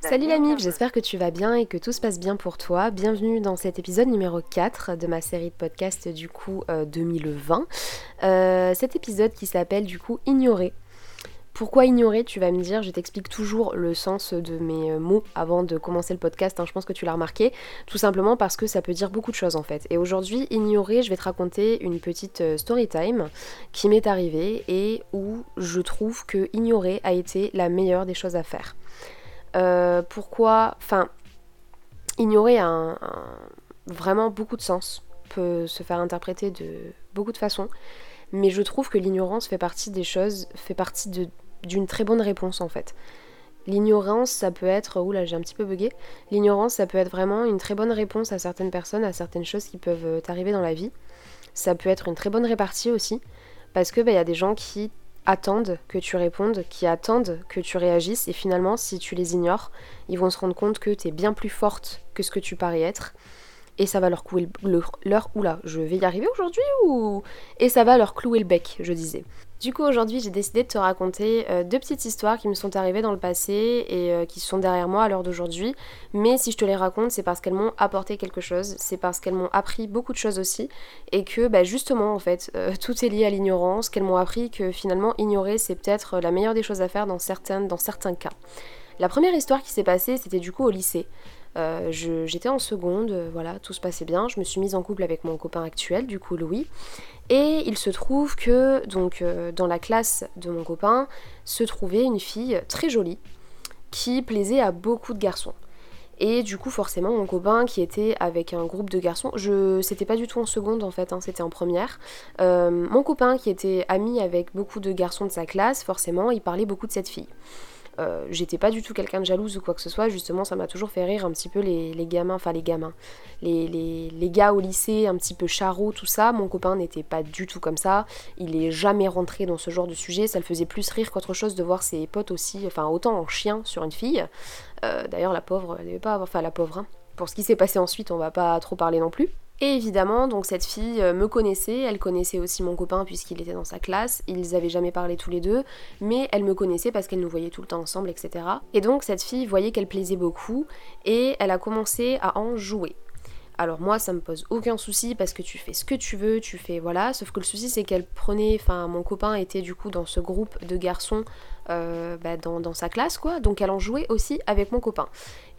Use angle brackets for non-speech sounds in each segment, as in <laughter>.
Salut la MIF, j'espère que tu vas bien et que tout se passe bien pour toi. Bienvenue dans cet épisode numéro 4 de ma série de podcasts du coup 2020. Euh, euh, cet épisode qui s'appelle du coup Ignorer. Pourquoi ignorer Tu vas me dire, je t'explique toujours le sens de mes euh, mots avant de commencer le podcast, hein, je pense que tu l'as remarqué, tout simplement parce que ça peut dire beaucoup de choses en fait. Et aujourd'hui, ignorer, je vais te raconter une petite euh, story time qui m'est arrivée et où je trouve que ignorer a été la meilleure des choses à faire. Euh, pourquoi Enfin, ignorer a vraiment beaucoup de sens, peut se faire interpréter de beaucoup de façons mais je trouve que l'ignorance fait partie des choses, fait partie de, d'une très bonne réponse en fait. L'ignorance, ça peut être, oula, j'ai un petit peu bugué. L'ignorance, ça peut être vraiment une très bonne réponse à certaines personnes, à certaines choses qui peuvent euh, t'arriver dans la vie. Ça peut être une très bonne répartie aussi, parce que il bah, y a des gens qui attendent que tu répondes, qui attendent que tu réagisses, et finalement, si tu les ignores, ils vont se rendre compte que tu es bien plus forte que ce que tu parais être, et ça va leur clouer le, leur oula, je vais y arriver aujourd'hui ou? Et ça va leur clouer le bec, je disais. Du coup aujourd'hui j'ai décidé de te raconter euh, deux petites histoires qui me sont arrivées dans le passé et euh, qui sont derrière moi à l'heure d'aujourd'hui. Mais si je te les raconte c'est parce qu'elles m'ont apporté quelque chose, c'est parce qu'elles m'ont appris beaucoup de choses aussi et que bah, justement en fait euh, <laughs> tout est lié à l'ignorance, qu'elles m'ont appris que finalement ignorer c'est peut-être la meilleure des choses à faire dans, dans certains cas. La première histoire qui s'est passée c'était du coup au lycée. Euh, j'étais en seconde, euh, voilà, tout se passait bien. Je me suis mise en couple avec mon copain actuel, du coup Louis. Et il se trouve que donc euh, dans la classe de mon copain se trouvait une fille très jolie qui plaisait à beaucoup de garçons. Et du coup, forcément, mon copain qui était avec un groupe de garçons, je c'était pas du tout en seconde en fait, hein, c'était en première. mon copain qui était ami avec beaucoup de garçons de sa classe, forcément, il parlait beaucoup de cette fille. Euh, j'étais pas du tout quelqu'un de jalouse ou quoi que ce soit, justement ça m'a toujours fait rire un petit peu les, gamins, enfin les gamins, les, les, gars au lycée un petit peu charros, tout ça. Mon copain n'était pas du tout comme ça, il est jamais rentré dans ce genre de sujet, ça le faisait plus rire qu'autre chose de voir ses potes aussi, enfin autant en chien sur une fille. Euh, d'ailleurs la pauvre, elle devait pas enfin la pauvre, hein. pour ce qui s'est passé ensuite on va pas trop parler non plus. Et évidemment, donc cette fille euh, me connaissait, elle connaissait aussi mon copain puisqu'il était dans sa classe, ils avaient jamais parlé tous les deux, mais elle me connaissait parce qu'elle nous voyait tout le temps ensemble, etc. Et donc cette fille voyait qu'elle plaisait beaucoup et elle a commencé à en jouer. Alors moi ça me pose aucun souci parce que tu fais ce que tu veux, tu fais voilà, sauf que le souci c'est qu'elle prenait, enfin mon copain était du coup dans ce groupe de garçons euh, bah, dans, sa classe, quoi. Donc elle en jouait aussi avec mon copain.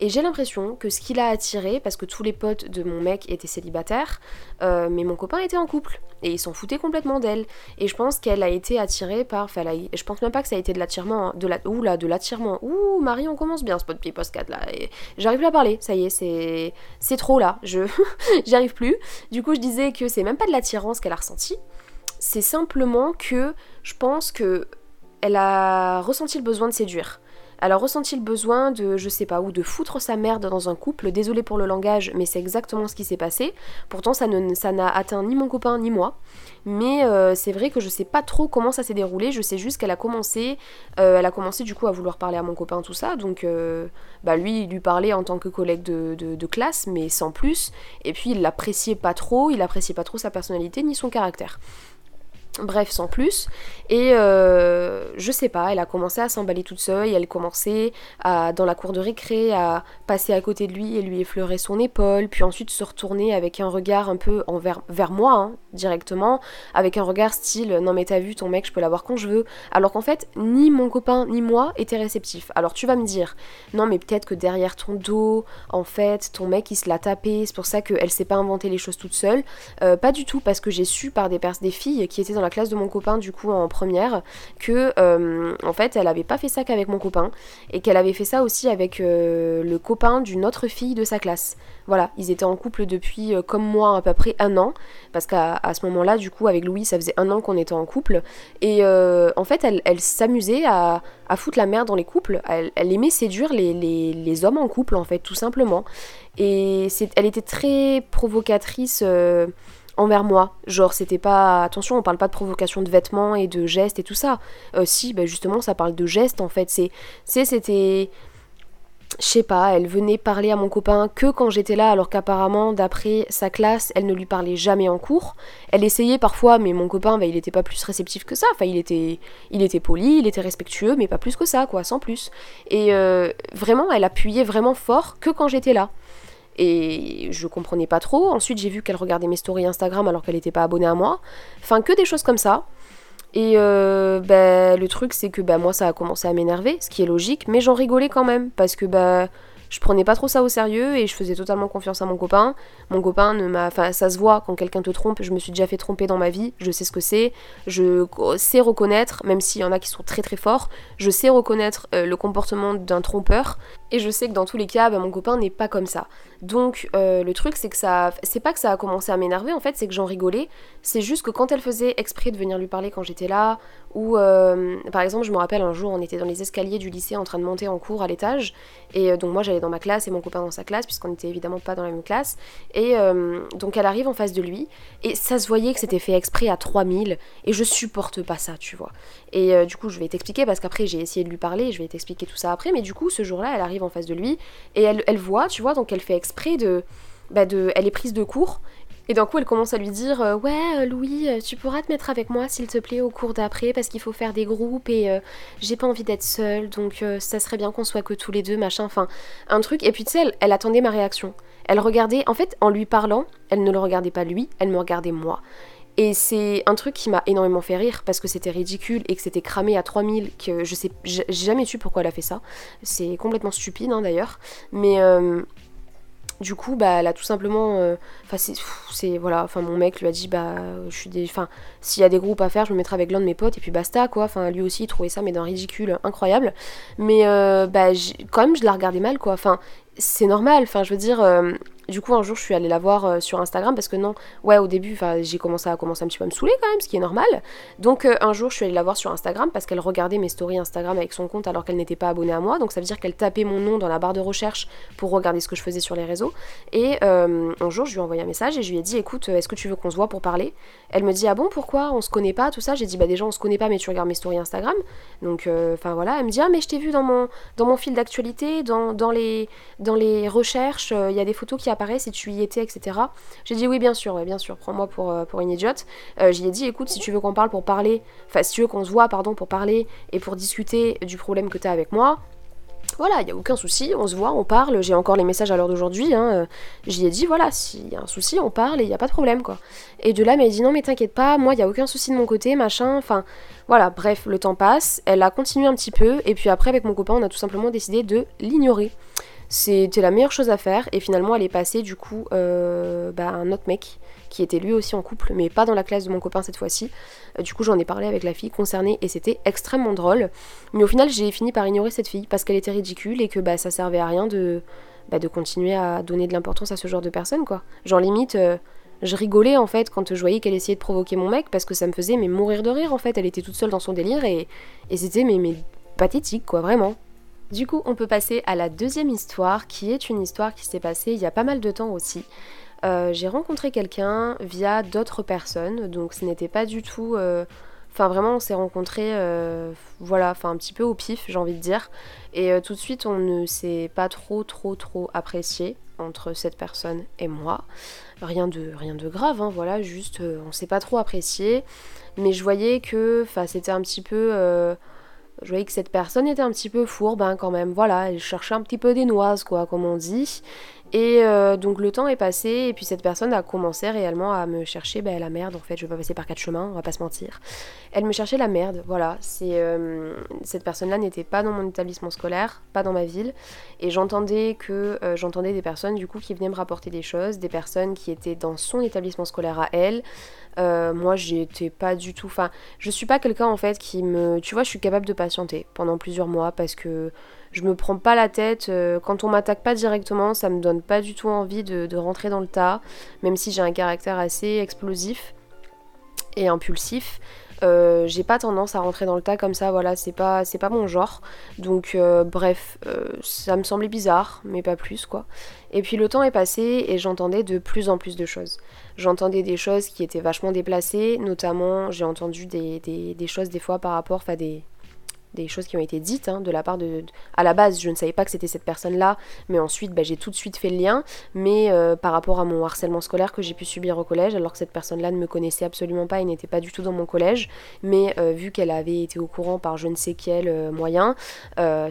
Et j'ai l'impression que ce qui l'a attiré, parce que tous les potes de mon mec étaient célibataires, euh, mais mon copain était en couple. Et il s'en foutait complètement d'elle. Et je pense qu'elle a été attirée par. Enfin, je pense même pas que ça a été de l'attirement. Hein, de la, ouh là, de l'attirement. Ouh, Marie, on commence bien ce post 4 là. J'arrive plus à parler, ça y est, c'est, c'est trop là. Je <laughs> j'arrive plus. Du coup, je disais que c'est même pas de l'attirance qu'elle a ressenti. C'est simplement que je pense que elle a ressenti le besoin de séduire. Elle a ressenti le besoin de, je sais pas où, de foutre sa merde dans un couple? Désolé pour le langage, mais c'est exactement ce qui s'est passé. Pourtant, ça n'a atteint ni mon copain ni moi. Mais euh, c'est vrai que je sais pas trop comment ça s'est déroulé. Je sais juste qu'elle a commencé, euh, elle a commencé du coup à vouloir parler à mon copain tout ça. Donc, euh, bah lui, il lui parlait en tant que collègue de, de classe, mais sans plus. Et puis, il l'appréciait pas trop. Il appréciait pas trop sa personnalité ni son caractère. Bref, sans plus. Et euh, je sais pas, elle a commencé à s'emballer toute seule, elle commençait à, dans la cour de récré à passer à côté de lui et lui effleurer son épaule, puis ensuite se retourner avec un regard un peu envers, vers moi, hein, directement, avec un regard style non mais t'as vu ton mec, je peux l'avoir quand je veux. Alors qu'en fait, ni mon copain ni moi étaient réceptifs. Alors tu vas me dire, non mais peut-être que derrière ton dos, en fait, ton mec il se l'a tapé, c'est pour ça qu'elle s'est pas inventé les choses toute seule. Euh, pas du tout, parce que j'ai su par des, des filles qui étaient dans la classe de mon copain du coup en première que euh, en fait elle avait pas fait ça qu'avec mon copain et qu'elle avait fait ça aussi avec euh, le copain d'une autre fille de sa classe. Voilà, ils étaient en couple depuis euh, comme moi à peu près un an parce qu'à ce moment-là du coup avec Louis ça faisait un an qu'on était en couple et en fait elle, elle s'amusait à, à, foutre la merde dans les couples. Elle, aimait séduire les, les, les, hommes en couple en fait tout simplement et elle était très provocatrice envers moi. Genre, c'était pas. Attention, on parle pas de provocation de vêtements et de gestes et tout ça. Euh, si, bah justement, ça parle de gestes en fait. C'est. c'était. je sais pas, elle venait parler à mon copain que quand j'étais là, alors qu'apparemment, d'après sa classe, elle ne lui parlait jamais en cours. Elle essayait parfois, mais mon copain, bah, il n'était pas plus réceptif que ça. Enfin, il était, il était poli, il était respectueux, mais pas plus que ça, quoi, sans plus. Et euh, vraiment, elle appuyait vraiment fort que quand j'étais là. Et je comprenais pas trop. Ensuite, j'ai vu qu'elle regardait mes stories Instagram alors qu'elle n'était pas abonnée à moi. Enfin, que des choses comme ça. Et euh, bah, le truc, c'est que bah, moi, ça a commencé à m'énerver, ce qui est logique, mais j'en rigolais quand même, parce que bah, je prenais pas trop ça au sérieux et je faisais totalement confiance à mon copain. Mon copain ne m'a. Enfin, ça se voit quand quelqu'un te trompe, je me suis déjà fait tromper dans ma vie, je sais ce que c'est, je sais reconnaître, même s'il y en a qui sont très très forts, je sais reconnaître euh, le comportement d'un trompeur et je sais que dans tous les cas, bah, mon copain n'est pas comme ça. Donc euh, le truc, c'est que ça. C'est pas que ça a commencé à m'énerver en fait, c'est que j'en rigolais. C'est juste que quand elle faisait exprès de venir lui parler quand j'étais là, ou euh, par exemple, je me rappelle un jour, on était dans les escaliers du lycée en train de monter en cours à l'étage, et donc moi dans ma classe et mon copain dans sa classe, puisqu'on n'était évidemment pas dans la même classe. Et euh, donc elle arrive en face de lui, et ça se voyait que c'était fait exprès à 3000, et je supporte pas ça, tu vois. Et euh, du coup, je vais t'expliquer, parce qu'après j'ai essayé de lui parler, je vais t'expliquer tout ça après, mais du coup, ce jour-là, elle arrive en face de lui, et elle, elle voit, tu vois, donc elle fait exprès de. Bah de, elle est prise de court et d'un coup, elle commence à lui dire euh, Ouais, euh, Louis, euh, tu pourras te mettre avec moi, s'il te plaît, au cours d'après, parce qu'il faut faire des groupes et j'ai pas envie d'être seule, donc ça serait bien qu'on soit que tous les deux, machin. Enfin, un truc. Et puis, tu sais, elle, attendait ma réaction. Elle regardait, en fait, en lui parlant, elle ne le regardait pas lui, elle me regardait moi. Et c'est un truc qui m'a énormément fait rire parce que c'était ridicule et que c'était cramé à 3000, que je sais, j'ai jamais su pourquoi elle a fait ça. C'est complètement stupide hein, d'ailleurs. Mais du coup, bah, elle a tout simplement. Euh, enfin, c'est. Voilà, enfin, mon mec lui a dit, bah, je suis des. Enfin, s'il y a des groupes à faire, je me mettrai avec l'un de mes potes et puis basta, quoi. Enfin, lui aussi, il trouvait ça, mais d'un ridicule incroyable. Mais, euh, bah, quand même, je la regardais mal, quoi. Enfin, c'est normal, enfin, je veux dire. Du coup, un jour, je suis allée la voir euh, sur Instagram parce que non, ouais, au début, j'ai commencé à commencer un petit peu à me saouler quand même, ce qui est normal. Donc, euh, un jour, je suis allée la voir sur Instagram parce qu'elle regardait mes stories Instagram avec son compte alors qu'elle n'était pas abonnée à moi. Donc, ça veut dire qu'elle tapait mon nom dans la barre de recherche pour regarder ce que je faisais sur les réseaux. Et euh, un jour, je lui ai envoyé un message et je lui ai dit, écoute, est-ce que tu veux qu'on se voit pour parler? Elle me dit, ah bon, pourquoi? On se connaît pas, tout ça. J'ai dit, bah déjà, on se connaît pas, mais tu regardes mes stories Instagram. Donc, enfin voilà, elle me dit, ah mais je t'ai vu dans mon, dans mon fil d'actualité, dans, dans, les, dans les recherches, il y a des photos qui apparaissent et tu y étais etc. J'ai dit oui, bien sûr, bien sûr, prends-moi pour, euh, pour une idiote. Euh, J'y ai dit, écoute, si tu veux qu'on parle pour parler, enfin, si tu veux qu'on se voit, pardon, pour parler et pour discuter du problème que tu as avec moi, voilà, il n'y a aucun souci, on se voit, on parle, j'ai encore les messages à l'heure d'aujourd'hui, hein, euh, j'y ai dit, voilà, s'il y a un souci, on parle et il n'y a pas de problème, quoi. Et de là, elle m'a dit, non, mais t'inquiète pas, moi, il n'y a aucun souci de mon côté, machin, enfin, voilà, bref, le temps passe, elle a continué un petit peu, et puis après, avec mon copain, on a tout simplement décidé de l'ignorer. C'était la meilleure chose à faire et finalement elle est passée du coup euh, bah, un autre mec qui était lui aussi en couple mais pas dans la classe de mon copain cette fois-ci. Euh, du coup j'en ai parlé avec la fille concernée et c'était extrêmement drôle. Mais au final j'ai fini par ignorer cette fille parce qu'elle était ridicule et que bah, ça servait à rien de, bah, de continuer à donner de l'importance à ce genre de personnes quoi. Genre limite... Euh, je rigolais en fait quand je voyais qu'elle essayait de provoquer mon mec parce que ça me faisait mais mourir de rire en fait. Elle était toute seule dans son délire et, et c'était mais, mais pathétique quoi, vraiment. Du coup, on peut passer à la deuxième histoire, qui est une histoire qui s'est passée il y a pas mal de temps aussi. Euh, j'ai rencontré quelqu'un via d'autres personnes, donc ce n'était pas du tout... Euh, enfin vraiment on s'est rencontrés, euh, voilà, enfin un petit peu au pif j'ai envie de dire. Et tout de suite on ne s'est pas trop trop trop apprécié entre cette personne et moi. Rien de, rien de grave, hein, voilà, juste on s'est pas trop apprécié. Mais je voyais que c'était un petit peu je voyais que cette personne était un petit peu fourbe hein, quand même. Voilà, elle cherchait un petit peu des noises, quoi, comme on dit. Et euh, donc le temps est passé et puis cette personne a commencé réellement à me chercher ben, la merde en fait. Je vais pas passer par quatre chemins, on va pas se mentir. Elle me cherchait la merde, voilà. Euh, cette personne-là n'était pas dans mon établissement scolaire, pas dans ma ville, et j'entendais que euh, j'entendais des personnes du coup qui venaient me rapporter des choses, des personnes qui étaient dans son établissement scolaire à elle. moi j'étais pas du tout, enfin je suis pas quelqu'un en fait qui me, tu vois, je suis capable de patienter pendant plusieurs mois parce que je me prends pas la tête. Euh, quand on m'attaque pas directement, ça me donne pas du tout envie de, rentrer dans le tas, même si j'ai un caractère assez explosif et impulsif. Euh, j'ai pas tendance à rentrer dans le tas comme ça, voilà, c'est pas, c'est pas mon genre. Donc, euh, bref, ça me semblait bizarre, mais pas plus, quoi. Et puis le temps est passé et j'entendais de plus en plus de choses. J'entendais des choses qui étaient vachement déplacées, notamment j'ai entendu des, des, choses des fois par rapport, à des, des choses qui ont été dites hein, de la part de, À la base, je ne savais pas que c'était cette personne-là, mais ensuite, bah, j'ai tout de suite fait le lien. Mais euh, par rapport à mon harcèlement scolaire que j'ai pu subir au collège, alors que cette personne-là ne me connaissait absolument pas et n'était pas du tout dans mon collège, mais euh, vu qu'elle avait été au courant par je ne sais quel euh, moyen,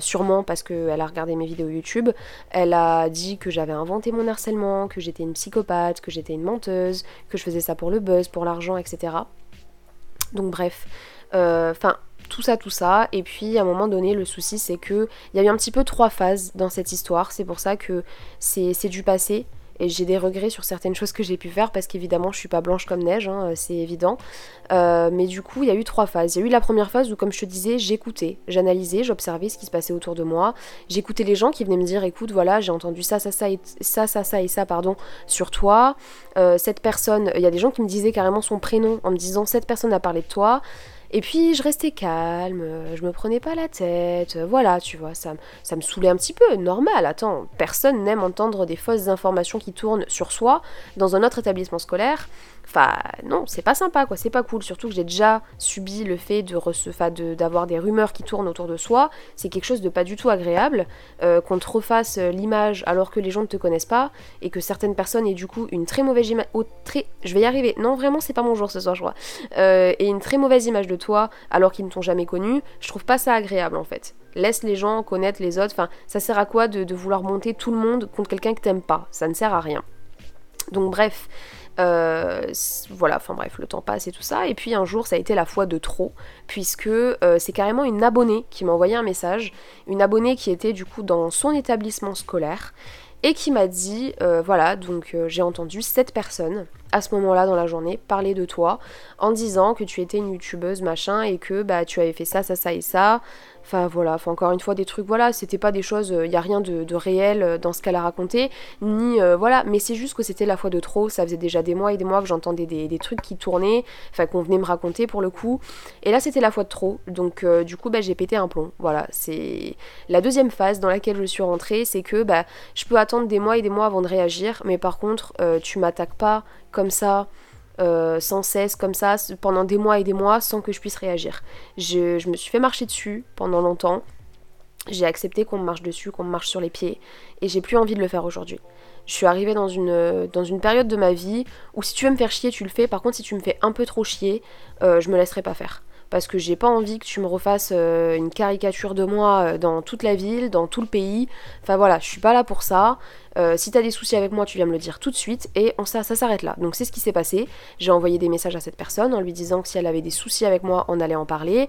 sûrement parce qu'elle a regardé mes vidéos YouTube, elle a dit que j'avais inventé mon harcèlement, que j'étais une psychopathe, que j'étais une menteuse, que je faisais ça pour le buzz, pour l'argent, etc. Donc bref, enfin tout ça, tout ça. Et puis à un moment donné, le souci c'est que il y a eu un petit peu trois phases dans cette histoire. C'est pour ça que c'est du passé. Et j'ai des regrets sur certaines choses que j'ai pu faire parce qu'évidemment je suis pas blanche comme neige, hein, c'est évident. Euh, mais du coup il y a eu trois phases. Il y a eu la première phase où comme je te disais j'écoutais, j'analysais, j'observais ce qui se passait autour de moi. J'écoutais les gens qui venaient me dire écoute voilà j'ai entendu ça, ça, ça, et ça, ça, ça et ça pardon sur toi. Euh, cette personne, il y a des gens qui me disaient carrément son prénom en me disant cette personne a parlé de toi. Et puis je restais calme, je me prenais pas la tête, voilà, tu vois, ça, ça me saoulait un petit peu, normal, attends, personne n'aime entendre des fausses informations qui tournent sur soi dans un autre établissement scolaire, Enfin, non, c'est pas sympa, quoi, c'est pas cool. Surtout que j'ai déjà subi le fait de d'avoir des rumeurs qui tournent autour de soi. C'est quelque chose de pas du tout agréable. Euh, qu'on te refasse euh, l'image alors que les gens ne te connaissent pas et que certaines personnes aient du coup une très mauvaise image. très... Je vais y arriver. Non, vraiment, c'est pas mon jour ce soir, je crois. Euh, et une très mauvaise image de toi alors qu'ils ne t'ont jamais connu. Je trouve pas ça agréable en fait. Laisse les gens connaître les autres. Enfin, ça sert à quoi de, de vouloir monter tout le monde contre quelqu'un que t'aimes pas? Ça ne sert à rien. Donc bref, euh, voilà, enfin bref, le temps passe et tout ça. Et puis un jour, ça a été la fois de trop, puisque euh, c'est carrément une abonnée qui m'a envoyé un message, une abonnée qui était du coup dans son établissement scolaire, et qui m'a dit, euh, voilà, donc j'ai entendu cette personne à ce moment-là dans la journée parler de toi en disant que tu étais une youtubeuse machin et que bah tu avais fait ça, ça, ça et ça, Enfin voilà, encore une fois des trucs, voilà, c'était pas des choses, il euh, n'y a rien de, réel euh, dans ce qu'elle a raconté, ni euh, voilà, mais c'est juste que c'était la fois de trop, ça faisait déjà des mois et des mois que j'entendais des, trucs qui tournaient, enfin qu'on venait me raconter pour le coup, et là c'était la fois de trop, donc du coup bah, j'ai pété un plomb, voilà, c'est la deuxième phase dans laquelle je suis rentrée, c'est que bah, je peux attendre des mois et des mois avant de réagir, mais par contre tu m'attaques pas comme ça, euh, sans cesse comme ça pendant des mois et des mois sans que je puisse réagir. Je, me suis fait marcher dessus pendant longtemps. J'ai accepté qu'on me marche dessus, qu'on me marche sur les pieds, et j'ai plus envie de le faire aujourd'hui. Je suis arrivée dans une, dans une période de ma vie où si tu veux me faire chier, tu le fais. Par contre, si tu me fais un peu trop chier, euh, je me laisserai pas faire parce que j'ai pas envie que tu me refasses euh, une caricature de moi euh, dans toute la ville, dans tout le pays. Enfin voilà, je suis pas là pour ça. Euh, si t'as des soucis avec moi, tu viens me le dire tout de suite et ça s'arrête là. Donc c'est ce qui s'est passé. J'ai envoyé des messages à cette personne en lui disant que si elle avait des soucis avec moi, on allait en parler.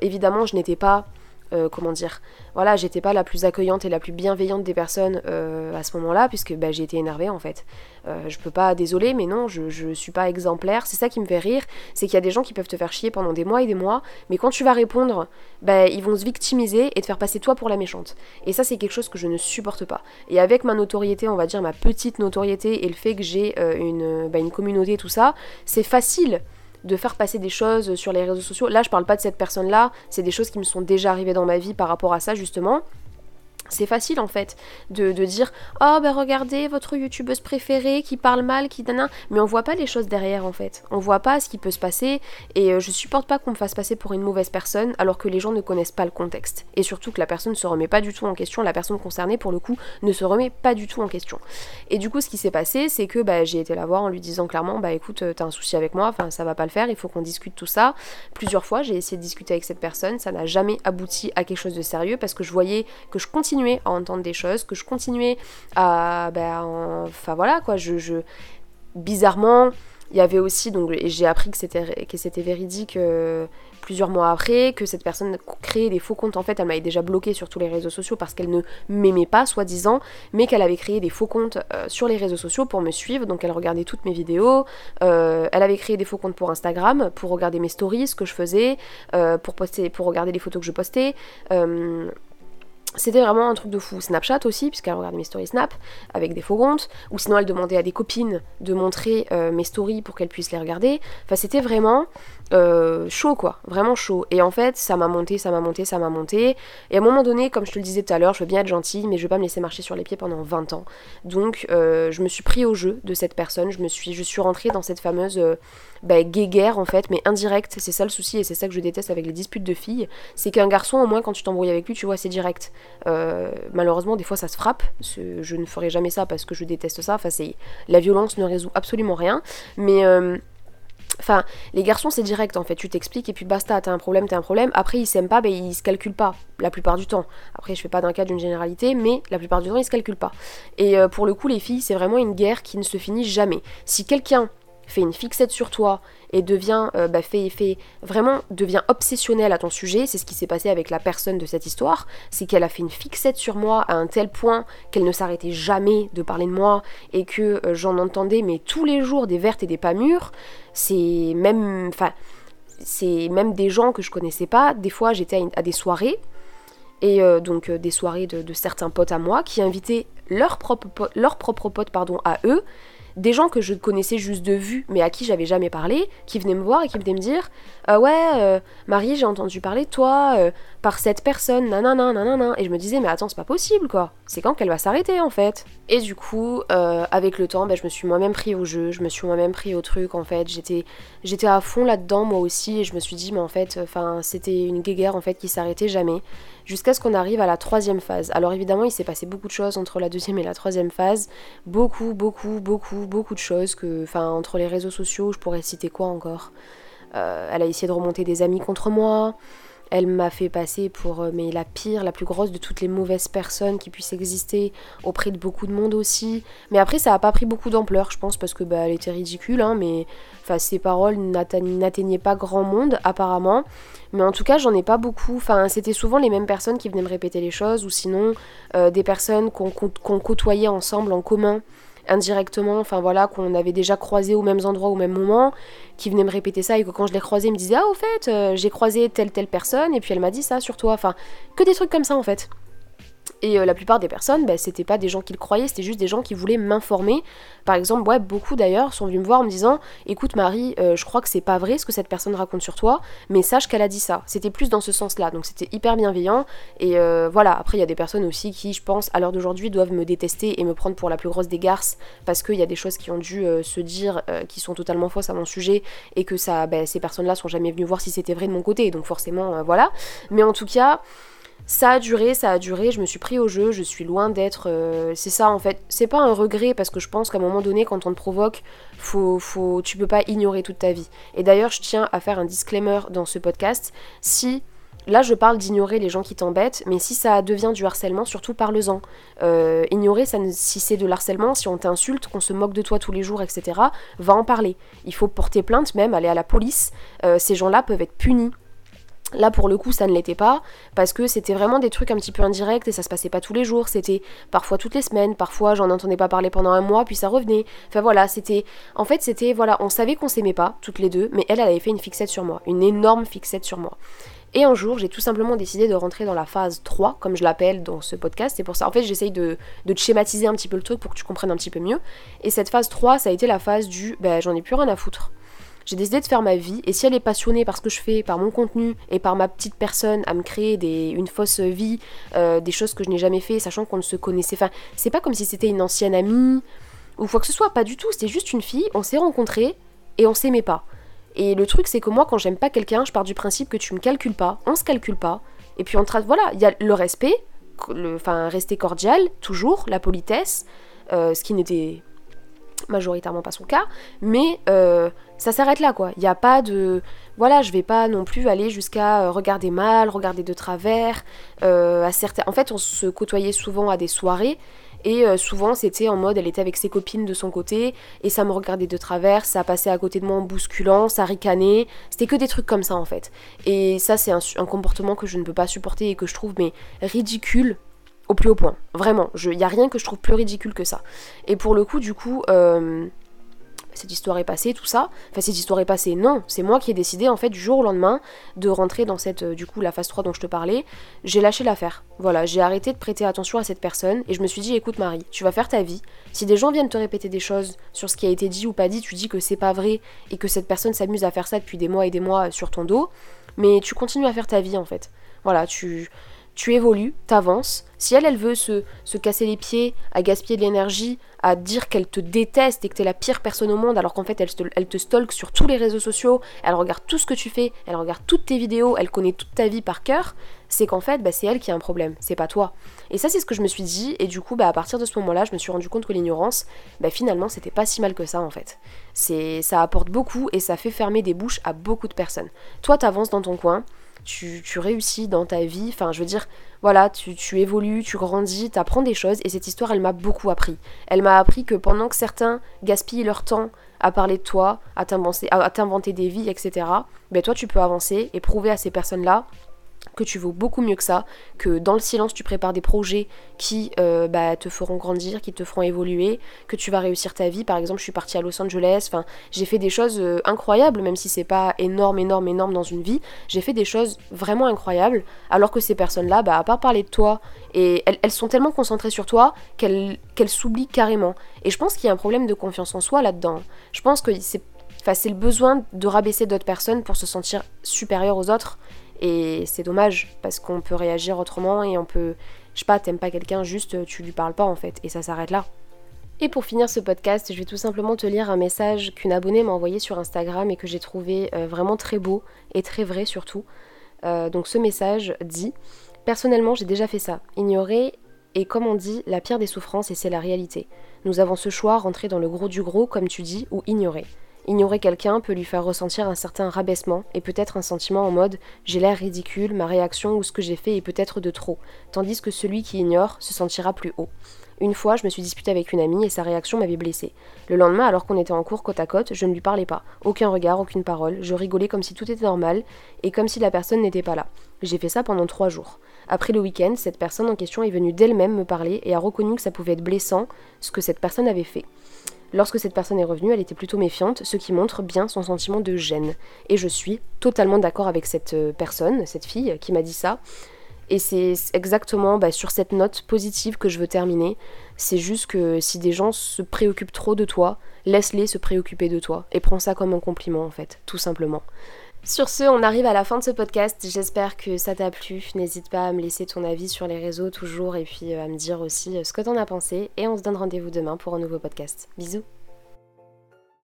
évidemment, je n'étais pas euh, comment dire, voilà, j'étais pas la plus accueillante et la plus bienveillante des personnes euh, à ce moment-là, puisque bah, j'ai été énervée en fait. Euh, je peux pas, désolé, mais non, je, je suis pas exemplaire. C'est ça qui me fait rire, c'est qu'il y a des gens qui peuvent te faire chier pendant des mois et des mois, mais quand tu vas répondre, bah, ils vont se victimiser et te faire passer toi pour la méchante. Et ça, c'est quelque chose que je ne supporte pas. Et avec ma notoriété, on va dire ma petite notoriété et le fait que j'ai une, bah, une communauté, tout ça, c'est facile de faire passer des choses sur les réseaux sociaux. Là, je parle pas de cette personne-là, c'est des choses qui me sont déjà arrivées dans ma vie par rapport à ça, justement. C'est facile en fait de, dire Oh ben regardez votre youtubeuse préférée qui parle mal, qui dana mais on voit pas les choses derrière en fait. On voit pas ce qui peut se passer et euh, je supporte pas qu'on me fasse passer pour une mauvaise personne alors que les gens ne connaissent pas le contexte. Et surtout que la personne ne se remet pas du tout en question, la personne concernée pour le coup ne se remet pas du tout en question. Et du coup ce qui s'est passé c'est que bah, j'ai été la voir en lui disant clairement bah écoute euh, t'as un souci avec moi, enfin ça va pas le faire, il faut qu'on discute tout ça. Plusieurs fois j'ai essayé de discuter avec cette personne, ça n'a jamais abouti à quelque chose de sérieux parce que je voyais que je à entendre des choses, que je continuais à. Ben, enfin voilà quoi, je. Bizarrement, il y avait aussi, donc, j'ai appris que c'était, que c'était véridique euh, plusieurs mois après, que cette personne créait des faux comptes. En fait, elle m'avait déjà bloqué sur tous les réseaux sociaux parce qu'elle ne m'aimait pas, soi-disant, mais qu'elle avait créé des faux comptes euh, sur les réseaux sociaux pour me suivre. Donc, elle regardait toutes mes vidéos. Euh, elle avait créé des faux comptes pour Instagram, pour regarder mes stories, ce que je faisais, pour, poster, pour regarder les photos que je postais. C'était vraiment un truc de fou. Snapchat aussi, puisqu'elle regardait mes stories Snap avec des faux comptes, ou sinon elle demandait à des copines de montrer euh, mes stories pour qu'elles puissent les regarder. Enfin, c'était vraiment euh, chaud quoi, vraiment chaud. Et en fait, ça m'a monté, ça m'a monté, ça m'a monté. Et à un moment donné, comme je te le disais tout à l'heure, je veux bien être gentille, mais je veux pas me laisser marcher sur les pieds pendant 20 ans. Donc, euh, je me suis pris au jeu de cette personne. Je me suis, je suis rentrée dans cette fameuse euh, bah, guéguerre en fait, mais indirecte. C'est ça le souci et c'est ça que je déteste avec les disputes de filles. C'est qu'un garçon, au moins, quand tu t'embrouilles avec lui, tu vois, c'est direct. malheureusement, des fois, ça se frappe. Je ne ferai jamais ça parce que je déteste ça. Enfin, c'est la violence ne résout absolument rien. Mais Enfin, les garçons, c'est direct en fait. Tu t'expliques et puis basta, t'as un problème, t'as un problème. Après, ils s'aiment pas, ben ils se calculent pas, la plupart du temps. Après, je fais pas d'un cas d'une généralité, mais la plupart du temps, ils se calculent pas. Et euh, pour le coup, les filles, c'est vraiment une guerre qui ne se finit jamais. Si quelqu'un fait une fixette sur toi et devient, euh, bah, fait, fait, vraiment devient obsessionnel à ton sujet, c'est ce qui s'est passé avec la personne de cette histoire, c'est qu'elle a fait une fixette sur moi à un tel point qu'elle ne s'arrêtait jamais de parler de moi et que euh, j'en entendais mais tous les jours des vertes et des pas mûres, c'est même, enfin, c'est même des gens que je connaissais pas, des fois j'étais à, des soirées, et euh, donc des soirées de, certains potes à moi qui invitaient leurs propres, leur propre potes pardon, à eux, des gens que je connaissais juste de vue, mais à qui j'avais jamais parlé, qui venaient me voir et qui venaient me dire ah Ouais, euh, Marie, j'ai entendu parler de toi euh, par cette personne, nanana, nanana. Et je me disais Mais attends, c'est pas possible quoi. C'est quand qu'elle va s'arrêter en fait? Et du coup, euh, avec le temps, ben, je me suis moi-même pris au jeu, je me suis moi-même pris au truc en fait. J'étais, à fond là-dedans moi aussi et je me suis dit Mais en fait, c'était une guéguerre en fait qui s'arrêtait jamais jusqu'à ce qu'on arrive à la troisième phase. Alors évidemment, il s'est passé beaucoup de choses entre la deuxième et la troisième phase. Beaucoup, beaucoup, beaucoup, beaucoup de choses que, enfin, entre les réseaux sociaux, je pourrais citer quoi encore? Euh, Elle a essayé de remonter des amis contre moi. Elle m'a fait passer pour euh, mais la pire, la plus grosse de toutes les mauvaises personnes qui puissent exister auprès de beaucoup de monde aussi. Mais après, ça a pas pris beaucoup d'ampleur, je pense, parce que bah, elle était ridicule, hein, mais enfin, ses paroles n'atteignaient pas grand monde apparemment. Mais en tout cas, j'en ai pas beaucoup. Enfin, c'était souvent les mêmes personnes qui venaient me répéter les choses, ou sinon euh, des personnes qu'on côtoyait ensemble en commun indirectement, enfin voilà, qu'on avait déjà croisé aux mêmes endroits au même moment, qui venaient me répéter ça et que quand je les croisais, ils me disaient Ah, au fait, euh, j'ai croisé telle telle personne et puis elle m'a dit ça sur toi. Enfin, que des trucs comme ça en fait. Et euh, la plupart des personnes, bah, c'était pas des gens qui le croyaient, c'était juste des gens qui voulaient m'informer. Par exemple, ouais, beaucoup d'ailleurs sont venus me voir en me disant Écoute, Marie, euh, je crois que c'est pas vrai ce que cette personne raconte sur toi, mais sache qu'elle a dit ça. C'était plus dans ce sens-là, donc c'était hyper bienveillant. Et euh, voilà, après, il y a des personnes aussi qui, je pense, à l'heure d'aujourd'hui, doivent me détester et me prendre pour la plus grosse des garces parce qu'il y a des choses qui ont dû se dire qui sont totalement fausses à mon sujet et que ça, bah, ces personnes-là sont jamais venues voir si c'était vrai de mon côté, donc forcément, voilà. Mais en tout cas, ça a duré, ça a duré, je me suis pris au jeu, je suis loin d'être... Euh, c'est ça en fait, c'est pas un regret parce que je pense qu'à un moment donné, quand on te provoque, faut, faut, tu peux pas ignorer toute ta vie. Et d'ailleurs, je tiens à faire un disclaimer dans ce podcast. Si Là, je parle d'ignorer les gens qui t'embêtent, mais si ça devient du harcèlement, surtout parle-en. Euh, ignorer, ça si c'est de l'harcèlement, si on t'insulte, qu'on se moque de toi tous les jours, etc., va en parler. Il faut porter plainte même, aller à la police. Euh, ces gens-là peuvent être punis Là, pour le coup, ça ne l'était pas, parce que c'était vraiment des trucs un petit peu indirects et ça se passait pas tous les jours. C'était parfois toutes les semaines, parfois j'en entendais pas parler pendant un mois, puis ça revenait. Enfin voilà, c'était. En fait, c'était. Voilà, on savait qu'on s'aimait pas, toutes les deux, mais elle, elle avait fait une fixette sur moi, une énorme fixette sur moi. Et un jour, j'ai tout simplement décidé de rentrer dans la phase 3, comme je l'appelle dans ce podcast. C'est pour ça, en fait, j'essaye de, de te schématiser un petit peu le truc pour que tu comprennes un petit peu mieux. Et cette phase 3, ça a été la phase du. Ben, j'en ai plus rien à foutre j'ai décidé de faire ma vie, et si elle est passionnée par ce que je fais, par mon contenu, et par ma petite personne à me créer des, une fausse vie, euh, des choses que je n'ai jamais fait, sachant qu'on ne se connaissait, enfin, c'est pas comme si c'était une ancienne amie, ou quoi que ce soit, pas du tout, c'était juste une fille, on s'est rencontrés, et on s'aimait pas. Et le truc, c'est que moi, quand j'aime pas quelqu'un, je pars du principe que tu me calcules pas, on se calcule pas, et puis on trace, voilà, il y a le respect, enfin, rester cordial, toujours, la politesse, euh, ce qui n'était majoritairement pas son cas, mais euh, ça s'arrête là quoi. Il n'y a pas de. Voilà, je vais pas non plus aller jusqu'à euh, regarder mal, regarder de travers. Euh, à. En fait, on se côtoyait souvent à des soirées. Et souvent, c'était en mode, elle était avec ses copines de son côté, et ça me regardait de travers, ça passait à côté de moi en bousculant, ça ricanait. C'était que des trucs comme ça, en fait. Et ça, c'est un, un, comportement que je ne peux pas supporter et que je trouve, mais ridicule au plus haut point. Vraiment, il n'y a rien que je trouve plus ridicule que ça. Et pour le coup, du coup, euh, cette histoire est passée, tout ça. Enfin, cette histoire est passée, non, c'est moi qui ai décidé en fait du jour au lendemain de rentrer dans cette, euh, du coup, la phase 3 dont je te parlais. J'ai lâché l'affaire. Voilà, j'ai arrêté de prêter attention à cette personne et je me suis dit, écoute Marie, tu vas faire ta vie. Si des gens viennent te répéter des choses sur ce qui a été dit ou pas dit, tu dis que c'est pas vrai et que cette personne s'amuse à faire ça depuis des mois et des mois sur ton dos, mais tu continues à faire ta vie en fait. Voilà, tu tu évolues, t'avances. Si elle, elle veut se, se, casser les pieds, à gaspiller de l'énergie, à dire qu'elle te déteste et que t'es la pire personne au monde, alors qu'en fait elle te, elle te stalk sur tous les réseaux sociaux, elle regarde tout ce que tu fais, elle regarde toutes tes vidéos, elle connaît toute ta vie par cœur, c'est qu'en fait, bah, c'est elle qui a un problème, c'est pas toi. Et ça, c'est ce que je me suis dit, et du coup, bah, à partir de ce moment-là, je me suis rendu compte que l'ignorance, bah, finalement, c'était pas si mal que ça, en fait. C'est, ça apporte beaucoup et ça fait fermer des bouches à beaucoup de personnes. Toi, t'avances dans ton coin, tu, réussis dans ta vie. Enfin, je veux dire, voilà, tu, tu évolues, tu grandis, tu apprends des choses. Et cette histoire, elle m'a beaucoup appris. Elle m'a appris que pendant que certains gaspillent leur temps à parler de toi, à t'inventer des vies, etc., ben toi, tu peux avancer et prouver à ces personnes-là que tu vaux beaucoup mieux que ça, que dans le silence tu prépares des projets qui euh, bah, te feront grandir, qui te feront évoluer, que tu vas réussir ta vie. Par exemple, je suis partie à Los Angeles, enfin, j'ai fait des choses euh, incroyables, même si c'est pas énorme, énorme, énorme dans une vie. J'ai fait des choses vraiment incroyables, alors que ces personnes-là, bah, à part parler de toi, et elles, sont tellement concentrées sur toi qu'elles s'oublient carrément. Et je pense qu'il y a un problème de confiance en soi là-dedans. Je pense que c'est c'est le besoin de rabaisser d'autres personnes pour se sentir supérieur aux autres et c'est dommage parce qu'on peut réagir autrement et on peut, je sais pas, t'aimes pas quelqu'un, juste tu lui parles pas en fait et ça s'arrête là. Et pour finir ce podcast, je vais tout simplement te lire un message qu'une abonnée m'a envoyé sur Instagram et que j'ai trouvé euh, vraiment très beau et très vrai surtout. Euh, donc ce message dit Personnellement, j'ai déjà fait ça. Ignorer est, comme on dit, la pire des souffrances et c'est la réalité. Nous avons ce choix, rentrer dans le gros du gros, comme tu dis, ou ignorer. Ignorer quelqu'un peut lui faire ressentir un certain rabaissement et peut-être un sentiment en mode j'ai l'air ridicule, ma réaction ou ce que j'ai fait est peut-être de trop, tandis que celui qui ignore se sentira plus haut. Une fois, je me suis disputée avec une amie et sa réaction m'avait blessée. Le lendemain, alors qu'on était en cours côte à côte, je ne lui parlais pas. Aucun regard, aucune parole. Je rigolais comme si tout était normal et comme si la personne n'était pas là. J'ai fait ça pendant trois jours. Après le week-end, cette personne en question est venue d'elle-même me parler et a reconnu que ça pouvait être blessant ce que cette personne avait fait. Lorsque cette personne est revenue, elle était plutôt méfiante, ce qui montre bien son sentiment de gêne. Et je suis totalement d'accord avec cette euh, personne, cette fille qui m'a dit ça. Et c'est exactement bah, sur cette note positive que je veux terminer. C'est juste que si des gens se préoccupent trop de toi, laisse-les se préoccuper de toi. Et prends ça comme un compliment en fait, tout simplement. Sur ce, on arrive à la fin de ce podcast. J'espère que ça t'a plu. N'hésite pas à me laisser ton avis sur les réseaux toujours et puis euh, à me dire aussi euh, ce que t'en as pensé. Et on se donne rendez-vous demain pour un nouveau podcast. Bisous